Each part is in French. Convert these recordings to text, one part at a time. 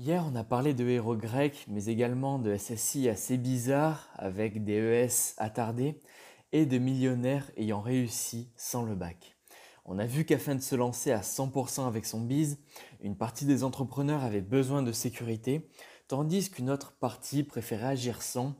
Hier, on a parlé de héros grecs, mais également de SSI assez bizarres, avec des ES attardés, et de millionnaires ayant réussi sans le bac. On a vu qu'afin de se lancer à 100% avec son bise, une partie des entrepreneurs avait besoin de sécurité, tandis qu'une autre partie préférait agir sans,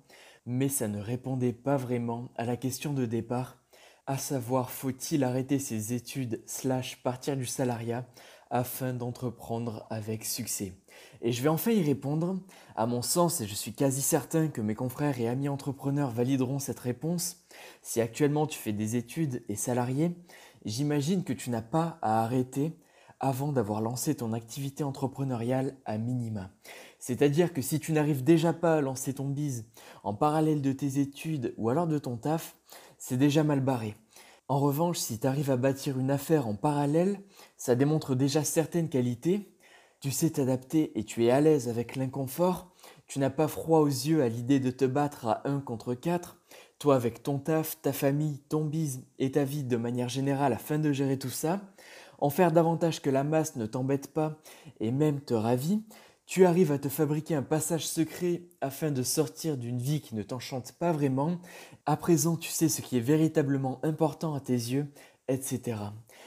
mais ça ne répondait pas vraiment à la question de départ, à savoir faut-il arrêter ses études slash partir du salariat afin d'entreprendre avec succès. Et je vais enfin y répondre. À mon sens, et je suis quasi certain que mes confrères et amis entrepreneurs valideront cette réponse, si actuellement tu fais des études et salarié, j'imagine que tu n'as pas à arrêter avant d'avoir lancé ton activité entrepreneuriale à minima. C'est-à-dire que si tu n'arrives déjà pas à lancer ton bise en parallèle de tes études ou alors de ton taf, c'est déjà mal barré. En revanche, si tu arrives à bâtir une affaire en parallèle, ça démontre déjà certaines qualités. Tu sais t'adapter et tu es à l'aise avec l'inconfort. Tu n'as pas froid aux yeux à l'idée de te battre à 1 contre 4. Toi avec ton taf, ta famille, ton bise et ta vie de manière générale afin de gérer tout ça. En faire davantage que la masse ne t'embête pas et même te ravit. Tu arrives à te fabriquer un passage secret afin de sortir d'une vie qui ne t'enchante pas vraiment. À présent, tu sais ce qui est véritablement important à tes yeux, etc.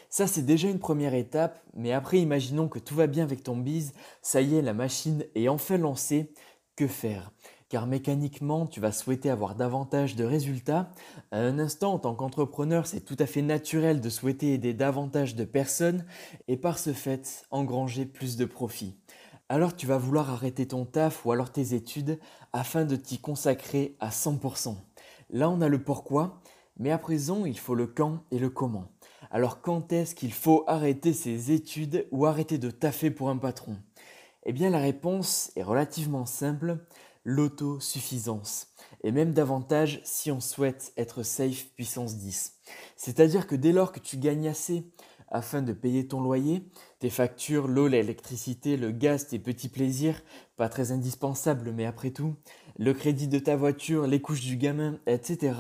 Ça, c'est déjà une première étape, mais après, imaginons que tout va bien avec ton bise, ça y est, la machine est enfin lancée. Que faire? Car mécaniquement, tu vas souhaiter avoir davantage de résultats. À un instant, en tant qu'entrepreneur, c'est tout à fait naturel de souhaiter aider davantage de personnes et par ce fait, engranger plus de profits alors tu vas vouloir arrêter ton taf ou alors tes études afin de t'y consacrer à 100%. Là, on a le pourquoi, mais à présent, il faut le quand et le comment. Alors quand est-ce qu'il faut arrêter ses études ou arrêter de taffer pour un patron? Eh bien la réponse est relativement simple, l'autosuffisance. Et même davantage si on souhaite être safe puissance 10. C'est-à-dire que dès lors que tu gagnes assez afin de payer ton loyer, tes factures, l'eau, l'électricité, le gaz, tes petits plaisirs, pas très indispensables mais après tout, le crédit de ta voiture, les couches du gamin, etc.,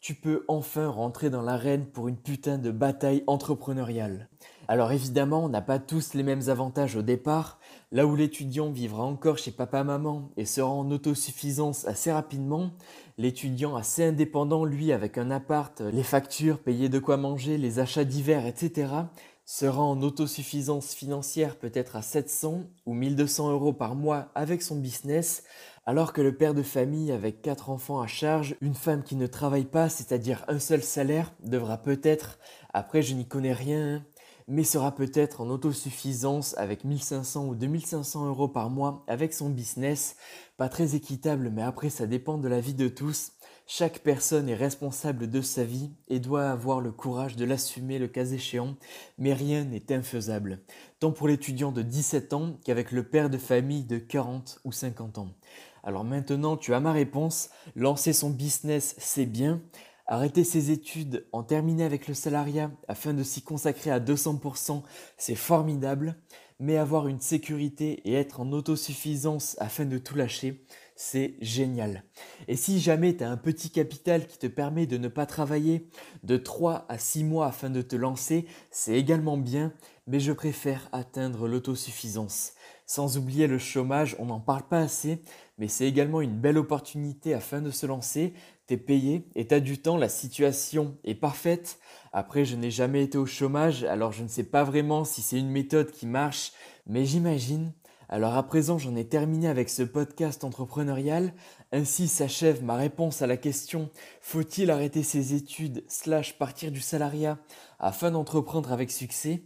tu peux enfin rentrer dans l'arène pour une putain de bataille entrepreneuriale. Alors évidemment, on n'a pas tous les mêmes avantages au départ. Là où l'étudiant vivra encore chez papa-maman et sera en autosuffisance assez rapidement, l'étudiant assez indépendant, lui avec un appart, les factures, payer de quoi manger, les achats divers, etc., sera en autosuffisance financière peut-être à 700 ou 1200 euros par mois avec son business, alors que le père de famille avec quatre enfants à charge, une femme qui ne travaille pas, c'est-à-dire un seul salaire, devra peut-être, après je n'y connais rien, mais sera peut-être en autosuffisance avec 1500 ou 2500 euros par mois avec son business. Pas très équitable, mais après ça dépend de la vie de tous. Chaque personne est responsable de sa vie et doit avoir le courage de l'assumer le cas échéant, mais rien n'est infaisable, tant pour l'étudiant de 17 ans qu'avec le père de famille de 40 ou 50 ans. Alors maintenant, tu as ma réponse, lancer son business, c'est bien, Arrêter ses études, en terminer avec le salariat afin de s'y consacrer à 200%, c'est formidable, mais avoir une sécurité et être en autosuffisance afin de tout lâcher, c'est génial. Et si jamais tu as un petit capital qui te permet de ne pas travailler de 3 à 6 mois afin de te lancer, c'est également bien, mais je préfère atteindre l'autosuffisance. Sans oublier le chômage, on n'en parle pas assez, mais c'est également une belle opportunité afin de se lancer. T'es payé et t'as du temps, la situation est parfaite. Après, je n'ai jamais été au chômage, alors je ne sais pas vraiment si c'est une méthode qui marche, mais j'imagine. Alors à présent, j'en ai terminé avec ce podcast entrepreneurial. Ainsi s'achève ma réponse à la question faut-il arrêter ses études slash partir du salariat afin d'entreprendre avec succès?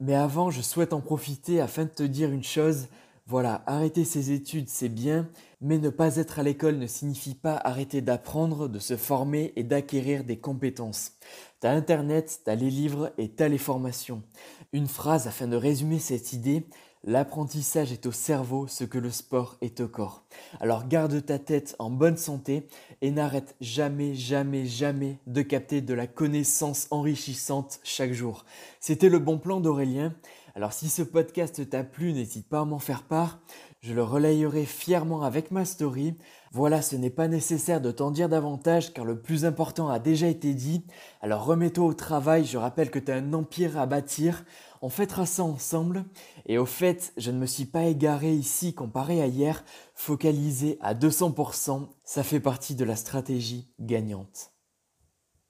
Mais avant, je souhaite en profiter afin de te dire une chose. Voilà, arrêter ses études, c'est bien, mais ne pas être à l'école ne signifie pas arrêter d'apprendre, de se former et d'acquérir des compétences. T'as Internet, t'as les livres et t'as les formations. Une phrase afin de résumer cette idée, L'apprentissage est au cerveau ce que le sport est au corps. Alors garde ta tête en bonne santé et n'arrête jamais, jamais, jamais de capter de la connaissance enrichissante chaque jour. C'était le bon plan d'Aurélien. Alors si ce podcast t'a plu, n'hésite pas à m'en faire part. Je le relayerai fièrement avec ma story. Voilà, ce n'est pas nécessaire de t'en dire davantage car le plus important a déjà été dit. Alors remets-toi au travail, je rappelle que tu as un empire à bâtir. On fêtera ça ensemble. Et au fait, je ne me suis pas égaré ici comparé à hier. Focalisé à 200%, ça fait partie de la stratégie gagnante.